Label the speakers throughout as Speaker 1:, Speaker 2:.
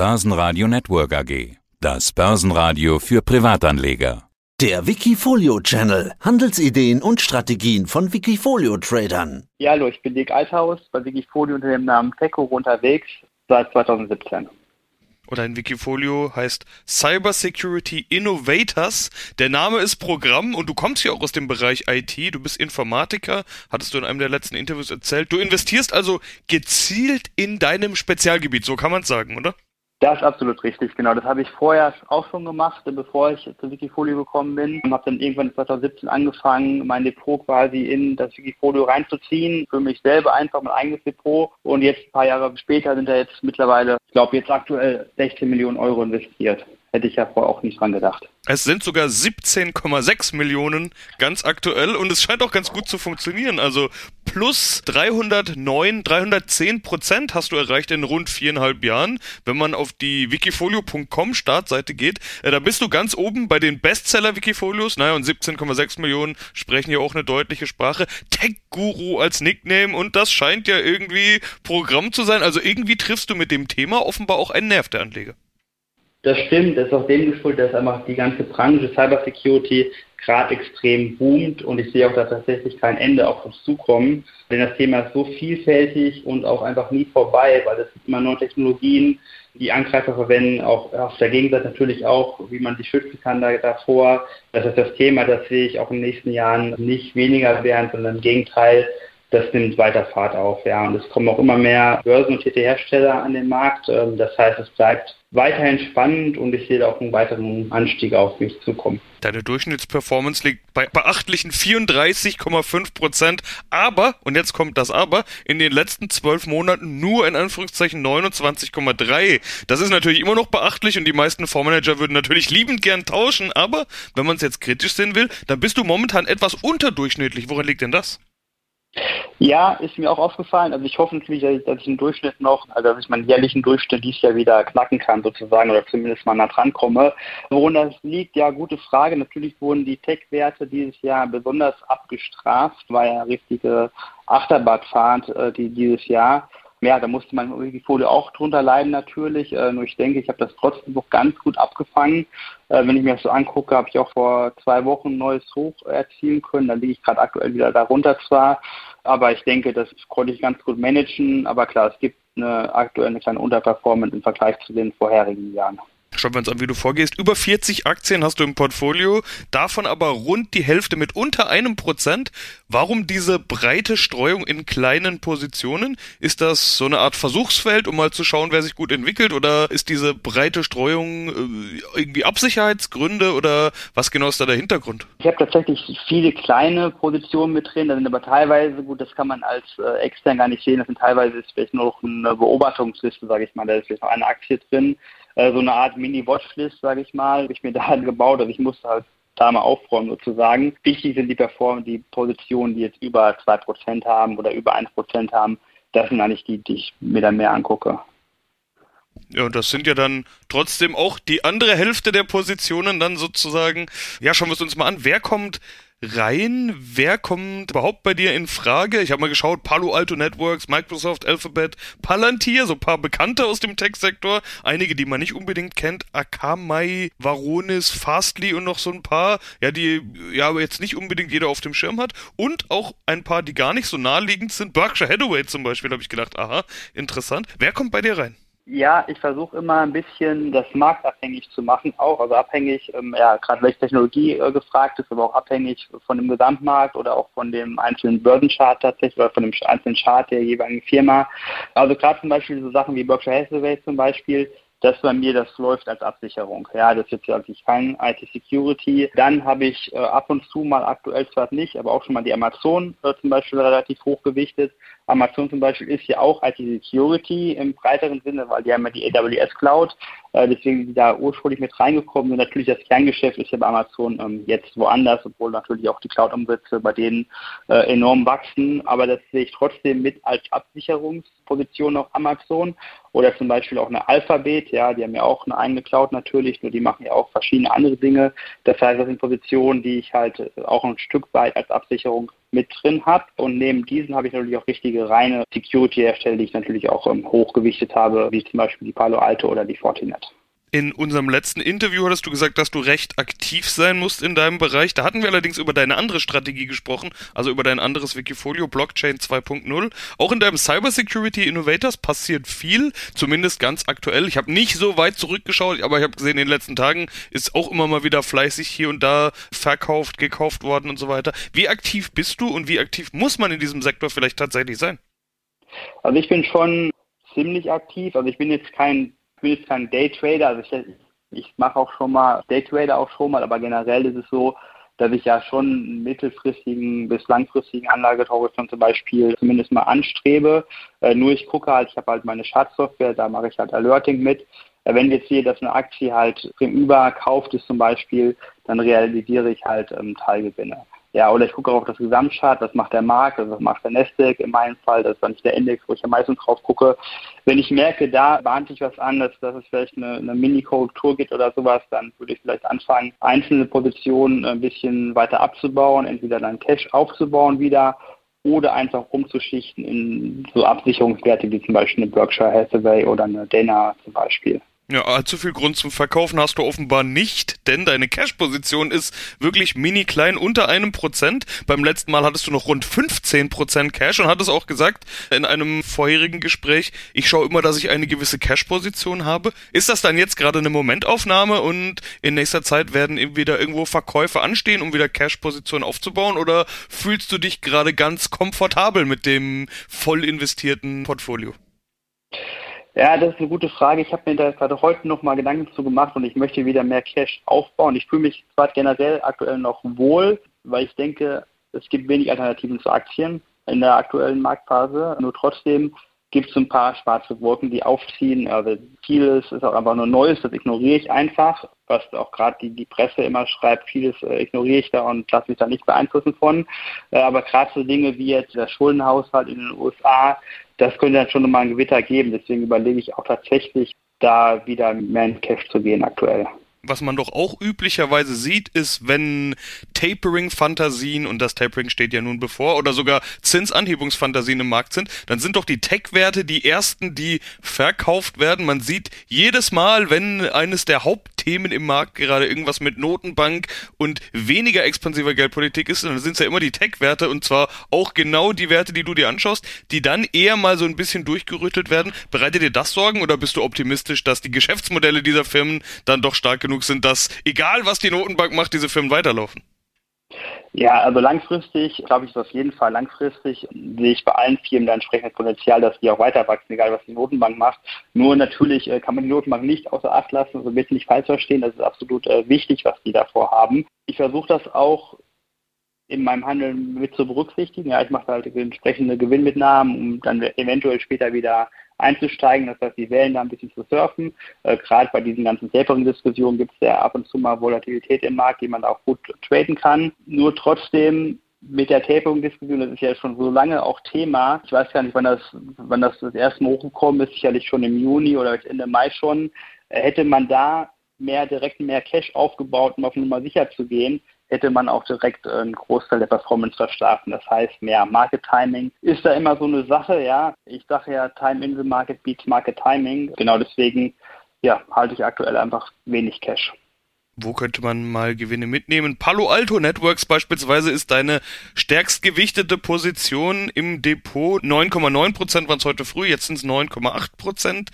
Speaker 1: Börsenradio Network AG. Das Börsenradio für Privatanleger.
Speaker 2: Der Wikifolio Channel. Handelsideen und Strategien von Wikifolio Tradern.
Speaker 3: Ja, hallo, ich bin Dick Althaus bei Wikifolio unter dem Namen Teco unterwegs seit 2017
Speaker 4: oder ein Wikifolio heißt Cyber Security Innovators. Der Name ist Programm und du kommst ja auch aus dem Bereich IT. Du bist Informatiker, hattest du in einem der letzten Interviews erzählt. Du investierst also gezielt in deinem Spezialgebiet, so kann man es sagen, oder?
Speaker 3: Das ist absolut richtig, genau. Das habe ich vorher auch schon gemacht, bevor ich zu Wikifolio gekommen bin. Und habe dann irgendwann 2017 angefangen, mein Depot quasi in das Wikifolio reinzuziehen. Für mich selber einfach mein eigenes Depot. Und jetzt ein paar Jahre später sind da jetzt mittlerweile, ich glaube jetzt aktuell 16 Millionen Euro investiert. Hätte ich ja vorher auch nicht dran gedacht.
Speaker 4: Es sind sogar 17,6 Millionen ganz aktuell und es scheint auch ganz gut zu funktionieren. Also plus 309, 310 Prozent hast du erreicht in rund viereinhalb Jahren. Wenn man auf die wikifolio.com Startseite geht, äh, da bist du ganz oben bei den Bestseller-Wikifolios. Naja, und 17,6 Millionen sprechen ja auch eine deutliche Sprache. Tech-Guru als Nickname und das scheint ja irgendwie Programm zu sein. Also irgendwie triffst du mit dem Thema offenbar auch einen Nerv der Anleger.
Speaker 3: Das stimmt, das ist auch dem geschuldet, dass einfach die ganze Branche Cybersecurity gerade extrem boomt und ich sehe auch da tatsächlich kein Ende auf uns zukommen, denn das Thema ist so vielfältig und auch einfach nie vorbei, weil es gibt immer neue Technologien, die Angreifer verwenden, auch auf der Gegenseite natürlich auch, wie man sich schützen kann da, davor. Das ist das Thema, das sehe ich auch in den nächsten Jahren nicht weniger werden, sondern im Gegenteil, das nimmt weiter Fahrt auf, ja. Und es kommen auch immer mehr börsennotierte Hersteller an den Markt. Ähm, das heißt, es bleibt weiterhin spannend und ich sehe auch einen weiteren Anstieg auf mich zukommen.
Speaker 4: Deine Durchschnittsperformance liegt bei beachtlichen 34,5 Prozent, aber, und jetzt kommt das aber, in den letzten zwölf Monaten nur in Anführungszeichen 29,3. Das ist natürlich immer noch beachtlich und die meisten Fondsmanager würden natürlich liebend gern tauschen, aber wenn man es jetzt kritisch sehen will, dann bist du momentan etwas unterdurchschnittlich. Woran liegt denn das?
Speaker 3: Ja, ist mir auch aufgefallen. Also ich hoffe natürlich, dass ich, im Durchschnitt noch, also dass ich meinen jährlichen Durchschnitt dieses Jahr wieder knacken kann sozusagen oder zumindest mal nah dran komme. Woran das liegt, ja, gute Frage. Natürlich wurden die Tech-Werte dieses Jahr besonders abgestraft, war ja richtige Achterbahnfahrt äh, die, dieses Jahr ja, da musste man die Folie auch drunter leiden natürlich. Äh, nur ich denke, ich habe das trotzdem noch ganz gut abgefangen. Äh, wenn ich mir das so angucke, habe ich auch vor zwei Wochen ein neues Hoch erzielen können. Da liege ich gerade aktuell wieder darunter zwar, aber ich denke, das konnte ich ganz gut managen. Aber klar, es gibt eine aktuell eine kleine Unterperformance im Vergleich zu den vorherigen Jahren.
Speaker 4: Schauen wir uns an, wie du vorgehst. Über 40 Aktien hast du im Portfolio, davon aber rund die Hälfte mit unter einem Prozent. Warum diese breite Streuung in kleinen Positionen? Ist das so eine Art Versuchsfeld, um mal zu schauen, wer sich gut entwickelt? Oder ist diese breite Streuung äh, irgendwie Absicherheitsgründe oder was genau ist da der Hintergrund?
Speaker 3: Ich habe tatsächlich viele kleine Positionen mit drin, da sind aber teilweise, gut, das kann man als äh, extern gar nicht sehen, das sind teilweise ist vielleicht nur noch eine Beobachtungsliste, sage ich mal, da ist vielleicht noch eine Aktie drin äh, so eine Art Mini-Watchlist, sage ich mal, habe ich mir da gebaut. Also ich musste halt da mal aufräumen sozusagen. Wichtig sind die Perform die Positionen, die jetzt über 2% haben oder über 1% haben. Das sind eigentlich die, die ich mir dann mehr angucke.
Speaker 4: Ja, und das sind ja dann trotzdem auch die andere Hälfte der Positionen dann sozusagen. Ja, schauen wir es uns mal an. Wer kommt rein? Wer kommt überhaupt bei dir in Frage? Ich habe mal geschaut, Palo Alto Networks, Microsoft, Alphabet, Palantir, so ein paar Bekannte aus dem Tech-Sektor, einige, die man nicht unbedingt kennt, Akamai, Varonis, Fastly und noch so ein paar, ja, die ja aber jetzt nicht unbedingt jeder auf dem Schirm hat und auch ein paar, die gar nicht so naheliegend sind. Berkshire Hathaway zum Beispiel, habe ich gedacht, aha, interessant. Wer kommt bei dir rein?
Speaker 3: Ja, ich versuche immer ein bisschen das marktabhängig zu machen, auch, also abhängig, ähm, ja, gerade welche Technologie äh, gefragt ist, aber auch abhängig von dem Gesamtmarkt oder auch von dem einzelnen Börsenchart tatsächlich oder von dem einzelnen Chart der jeweiligen Firma. Also gerade zum Beispiel so Sachen wie Berkshire Hathaway zum Beispiel, das bei mir, das läuft als Absicherung. Ja, das ist jetzt wirklich kein IT-Security. Dann habe ich äh, ab und zu mal aktuell zwar nicht, aber auch schon mal die Amazon äh, zum Beispiel relativ hoch gewichtet. Amazon zum Beispiel ist ja auch IT-Security im breiteren Sinne, weil die haben ja die AWS Cloud. Äh, deswegen sind die da ursprünglich mit reingekommen. Und natürlich das Kerngeschäft ist ja bei Amazon ähm, jetzt woanders, obwohl natürlich auch die Cloud-Umsätze bei denen äh, enorm wachsen. Aber das sehe ich trotzdem mit als Absicherungsposition auf Amazon oder zum Beispiel auch eine Alphabet ja, die haben ja auch eine eigene Cloud natürlich, nur die machen ja auch verschiedene andere Dinge. Das heißt, das sind Positionen, die ich halt auch ein Stück weit als Absicherung mit drin habe. Und neben diesen habe ich natürlich auch richtige reine Security-Hersteller, die ich natürlich auch ähm, hochgewichtet habe, wie zum Beispiel die Palo Alto oder die Fortinet.
Speaker 4: In unserem letzten Interview hattest du gesagt, dass du recht aktiv sein musst in deinem Bereich. Da hatten wir allerdings über deine andere Strategie gesprochen, also über dein anderes Wikifolio Blockchain 2.0. Auch in deinem Cybersecurity Innovators passiert viel, zumindest ganz aktuell. Ich habe nicht so weit zurückgeschaut, aber ich habe gesehen, in den letzten Tagen ist auch immer mal wieder fleißig hier und da verkauft, gekauft worden und so weiter. Wie aktiv bist du und wie aktiv muss man in diesem Sektor vielleicht tatsächlich sein?
Speaker 3: Also ich bin schon ziemlich aktiv. Also ich bin jetzt kein bin jetzt kein Daytrader, also ich, ich mache auch schon mal Daytrader auch schon mal, aber generell ist es so, dass ich ja schon einen mittelfristigen bis langfristigen Anlagehorizont zum Beispiel zumindest mal anstrebe. Äh, nur ich gucke halt, ich habe halt meine Schadsoftware, da mache ich halt Alerting mit. Äh, wenn ich jetzt sehe, dass eine Aktie halt Überkauft ist zum Beispiel, dann realisiere ich halt ähm, Teilgewinne. Ja, oder ich gucke auch auf das Gesamtchart, was macht der Markt, also was macht der Nasdaq in meinem Fall, das ist dann nicht der Index, wo ich am meisten drauf gucke. Wenn ich merke, da bahnt sich was an, dass, dass es vielleicht eine, eine Mini-Korrektur gibt oder sowas, dann würde ich vielleicht anfangen, einzelne Positionen ein bisschen weiter abzubauen, entweder dann Cash aufzubauen wieder oder einfach umzuschichten in so Absicherungswerte wie zum Beispiel eine Berkshire Hathaway oder eine Dana zum Beispiel.
Speaker 4: Ja, allzu viel Grund zum Verkaufen hast du offenbar nicht, denn deine Cash-Position ist wirklich mini klein unter einem Prozent. Beim letzten Mal hattest du noch rund 15 Prozent Cash und hattest auch gesagt in einem vorherigen Gespräch, ich schaue immer, dass ich eine gewisse Cash-Position habe. Ist das dann jetzt gerade eine Momentaufnahme und in nächster Zeit werden eben wieder irgendwo Verkäufe anstehen, um wieder Cash-Positionen aufzubauen oder fühlst du dich gerade ganz komfortabel mit dem voll investierten Portfolio?
Speaker 3: Ja, das ist eine gute Frage. Ich habe mir da gerade heute noch mal Gedanken zu gemacht und ich möchte wieder mehr Cash aufbauen. Ich fühle mich zwar generell aktuell noch wohl, weil ich denke, es gibt wenig Alternativen zu Aktien in der aktuellen Marktphase. Nur trotzdem gibt es ein paar schwarze Wolken, die aufziehen. Also vieles ist auch einfach nur Neues, das ignoriere ich einfach. Was auch gerade die, die Presse immer schreibt, vieles äh, ignoriere ich da und lasse mich da nicht beeinflussen von. Äh, aber gerade so Dinge wie jetzt der Schuldenhaushalt in den USA, das könnte dann schon mal ein Gewitter geben. Deswegen überlege ich auch tatsächlich, da wieder mehr in Cash zu gehen aktuell
Speaker 4: was man doch auch üblicherweise sieht, ist, wenn Tapering-Fantasien, und das Tapering steht ja nun bevor, oder sogar Zinsanhebungsfantasien im Markt sind, dann sind doch die Tech-Werte die ersten, die verkauft werden. Man sieht jedes Mal, wenn eines der Hauptthemen im Markt gerade irgendwas mit Notenbank und weniger expansiver Geldpolitik ist, dann sind es ja immer die Tech-Werte und zwar auch genau die Werte, die du dir anschaust, die dann eher mal so ein bisschen durchgerüttelt werden. Bereitet dir das Sorgen oder bist du optimistisch, dass die Geschäftsmodelle dieser Firmen dann doch stark genug sind, dass egal was die Notenbank macht, diese Firmen weiterlaufen?
Speaker 3: Ja, also langfristig, glaube ich, ist auf jeden Fall langfristig, sehe ich bei allen Firmen da entsprechendes Potenzial, dass die auch weiter wachsen, egal was die Notenbank macht. Nur natürlich äh, kann man die Notenbank nicht außer Acht lassen, also bitte nicht falsch verstehen, das ist absolut äh, wichtig, was die davor haben. Ich versuche das auch in meinem Handeln mit zu berücksichtigen. Ja, ich mache halt entsprechende Gewinnmitnahmen, um dann eventuell später wieder einzusteigen, das heißt, die Wellen da ein bisschen zu surfen. Äh, Gerade bei diesen ganzen Tapering-Diskussionen gibt es ja ab und zu mal Volatilität im Markt, die man auch gut traden kann. Nur trotzdem mit der Tapering-Diskussion, das ist ja schon so lange auch Thema. Ich weiß gar nicht, wann das, wann das das erste Mal hochgekommen ist, sicherlich schon im Juni oder Ende Mai schon. Äh, hätte man da mehr direkt mehr Cash aufgebaut, um auf Nummer sicher zu gehen, hätte man auch direkt einen Großteil der Performance verstärken. Das heißt, mehr Market Timing ist da immer so eine Sache, ja. Ich sage ja, Time in the Market beats Market Timing. Genau deswegen, ja, halte ich aktuell einfach wenig Cash.
Speaker 4: Wo könnte man mal Gewinne mitnehmen? Palo Alto Networks beispielsweise ist deine stärkst gewichtete Position im Depot. 9,9% waren es heute früh, jetzt sind es 9,8%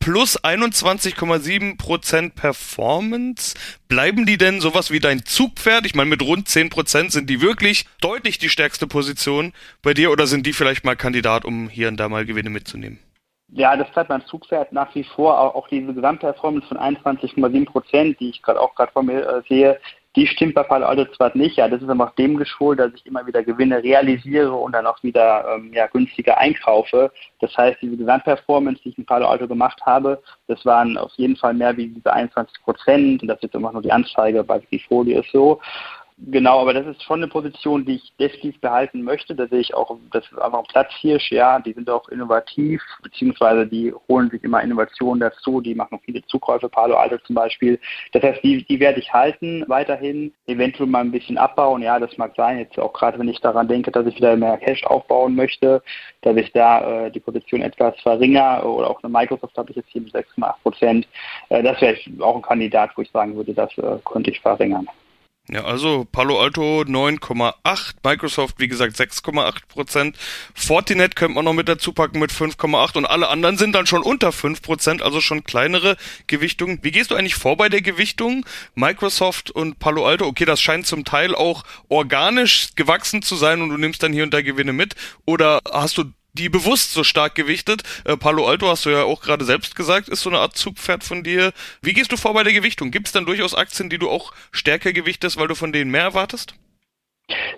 Speaker 4: plus 21,7% Performance. Bleiben die denn sowas wie dein Zugpferd? Ich meine, mit rund 10% sind die wirklich deutlich die stärkste Position bei dir oder sind die vielleicht mal Kandidat, um hier und da mal Gewinne mitzunehmen?
Speaker 3: Ja, das bleibt mein Zugpferd nach wie vor. Auch, diese Gesamtperformance von 21,7 Prozent, die ich gerade auch gerade vor mir äh, sehe, die stimmt bei Palo Alto zwar nicht, ja, das ist auch dem geschuldet, dass ich immer wieder Gewinne realisiere und dann auch wieder ähm, ja, günstiger einkaufe. Das heißt, diese Gesamtperformance, die ich in Palo Alto gemacht habe, das waren auf jeden Fall mehr wie diese 21 Prozent und das ist immer nur die Anzeige bei Wikifolio ist so. Genau, aber das ist schon eine Position, die ich definitiv behalten möchte. Da sehe ich auch, das ist einfach ein Platzhirsch, ja, die sind auch innovativ, beziehungsweise die holen sich immer Innovationen dazu, die machen viele Zukäufe, Palo Alto zum Beispiel. Das heißt, die, die werde ich halten weiterhin, eventuell mal ein bisschen abbauen, ja, das mag sein, jetzt auch gerade wenn ich daran denke, dass ich wieder mehr Cash aufbauen möchte, dass ich da äh, die Position etwas verringere oder auch eine Microsoft habe ich jetzt hier mit 6,8 Prozent. Äh, das wäre auch ein Kandidat, wo ich sagen würde, das äh, könnte ich verringern.
Speaker 4: Ja, also Palo Alto 9,8, Microsoft wie gesagt 6,8 Prozent, Fortinet könnte man noch mit dazu packen mit 5,8 und alle anderen sind dann schon unter 5 Prozent, also schon kleinere Gewichtungen. Wie gehst du eigentlich vor bei der Gewichtung? Microsoft und Palo Alto, okay, das scheint zum Teil auch organisch gewachsen zu sein und du nimmst dann hier und da Gewinne mit oder hast du die bewusst so stark gewichtet. Äh, Palo Alto hast du ja auch gerade selbst gesagt, ist so eine Art Zugpferd von dir. Wie gehst du vor bei der Gewichtung? Gibt es dann durchaus Aktien, die du auch stärker gewichtest, weil du von denen mehr erwartest?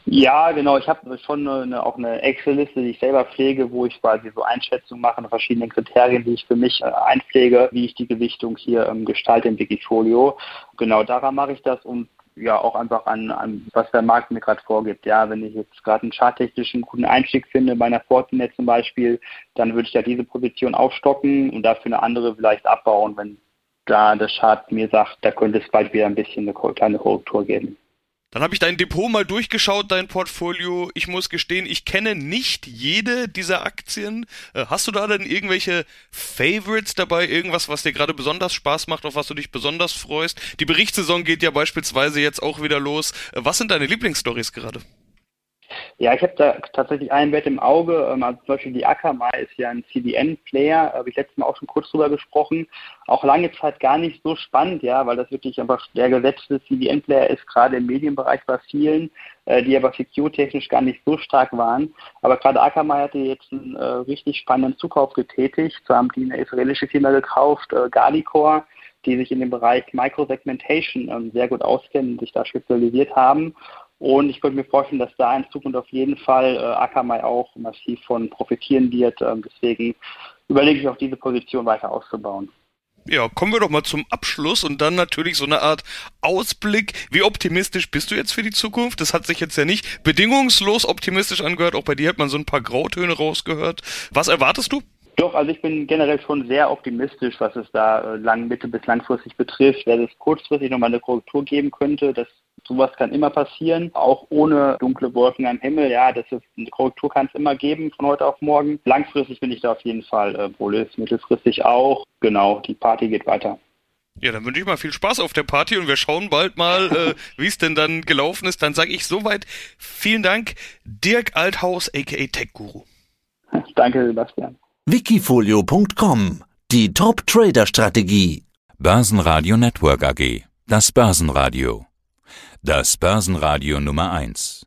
Speaker 3: Ja, genau. Ich habe schon eine, auch eine Excel-Liste, die ich selber pflege, wo ich quasi so Einschätzungen mache, verschiedene Kriterien, die ich für mich äh, einpflege, wie ich die Gewichtung hier ähm, gestalte im Wikifolio. Genau daran mache ich das und ja auch einfach an, an was der Markt mir gerade vorgibt. Ja, wenn ich jetzt gerade einen charttechnischen guten Einstieg finde, bei einer Fortinet zum Beispiel, dann würde ich ja diese Position aufstocken und dafür eine andere vielleicht abbauen, wenn da der Chart mir sagt, da könnte es bald wieder ein bisschen eine kleine Korrektur geben.
Speaker 4: Dann habe ich dein Depot mal durchgeschaut, dein Portfolio. Ich muss gestehen, ich kenne nicht jede dieser Aktien. Äh, hast du da denn irgendwelche Favorites dabei? Irgendwas, was dir gerade besonders Spaß macht, auf was du dich besonders freust? Die Berichtssaison geht ja beispielsweise jetzt auch wieder los. Äh, was sind deine Lieblingsstories gerade?
Speaker 3: Ja, ich habe da tatsächlich einen Wert im Auge. Ähm, also zum Beispiel die Akamai ist ja ein CDN-Player, habe ich letztes Mal auch schon kurz drüber gesprochen. Auch lange Zeit gar nicht so spannend, ja, weil das wirklich einfach der gesetzte CDN-Player ist, gerade im Medienbereich bei vielen, äh, die aber secure-technisch gar nicht so stark waren. Aber gerade Akamai hatte jetzt einen äh, richtig spannenden Zukauf getätigt. So haben die eine israelische Firma gekauft, äh, Galicore die sich in dem Bereich Microsegmentation ähm, sehr gut auskennen, sich da spezialisiert haben und ich könnte mir vorstellen, dass da in Zukunft auf jeden Fall äh, Akamai auch massiv von profitieren wird. Ähm, deswegen überlege ich auch diese Position weiter auszubauen.
Speaker 4: Ja, kommen wir doch mal zum Abschluss und dann natürlich so eine Art Ausblick. Wie optimistisch bist du jetzt für die Zukunft? Das hat sich jetzt ja nicht bedingungslos optimistisch angehört. Auch bei dir hat man so ein paar Grautöne rausgehört. Was erwartest du?
Speaker 3: Doch, also ich bin generell schon sehr optimistisch, was es da äh, lang, mittel- bis langfristig betrifft. Wenn es kurzfristig nochmal eine Korrektur geben könnte, das Sowas kann immer passieren, auch ohne dunkle Wolken am Himmel. Ja, das ist eine Korrektur kann es immer geben von heute auf morgen. Langfristig bin ich da auf jeden Fall äh, bullish, mittelfristig auch. Genau, die Party geht weiter.
Speaker 4: Ja, dann wünsche ich mal viel Spaß auf der Party und wir schauen bald mal, äh, wie es denn dann gelaufen ist. Dann sage ich soweit vielen Dank, Dirk Althaus, aka Tech Guru.
Speaker 3: Danke, Sebastian.
Speaker 2: Wikifolio.com Die Top-Trader-Strategie.
Speaker 1: Börsenradio Network AG. Das Börsenradio. Das Börsenradio Nummer 1.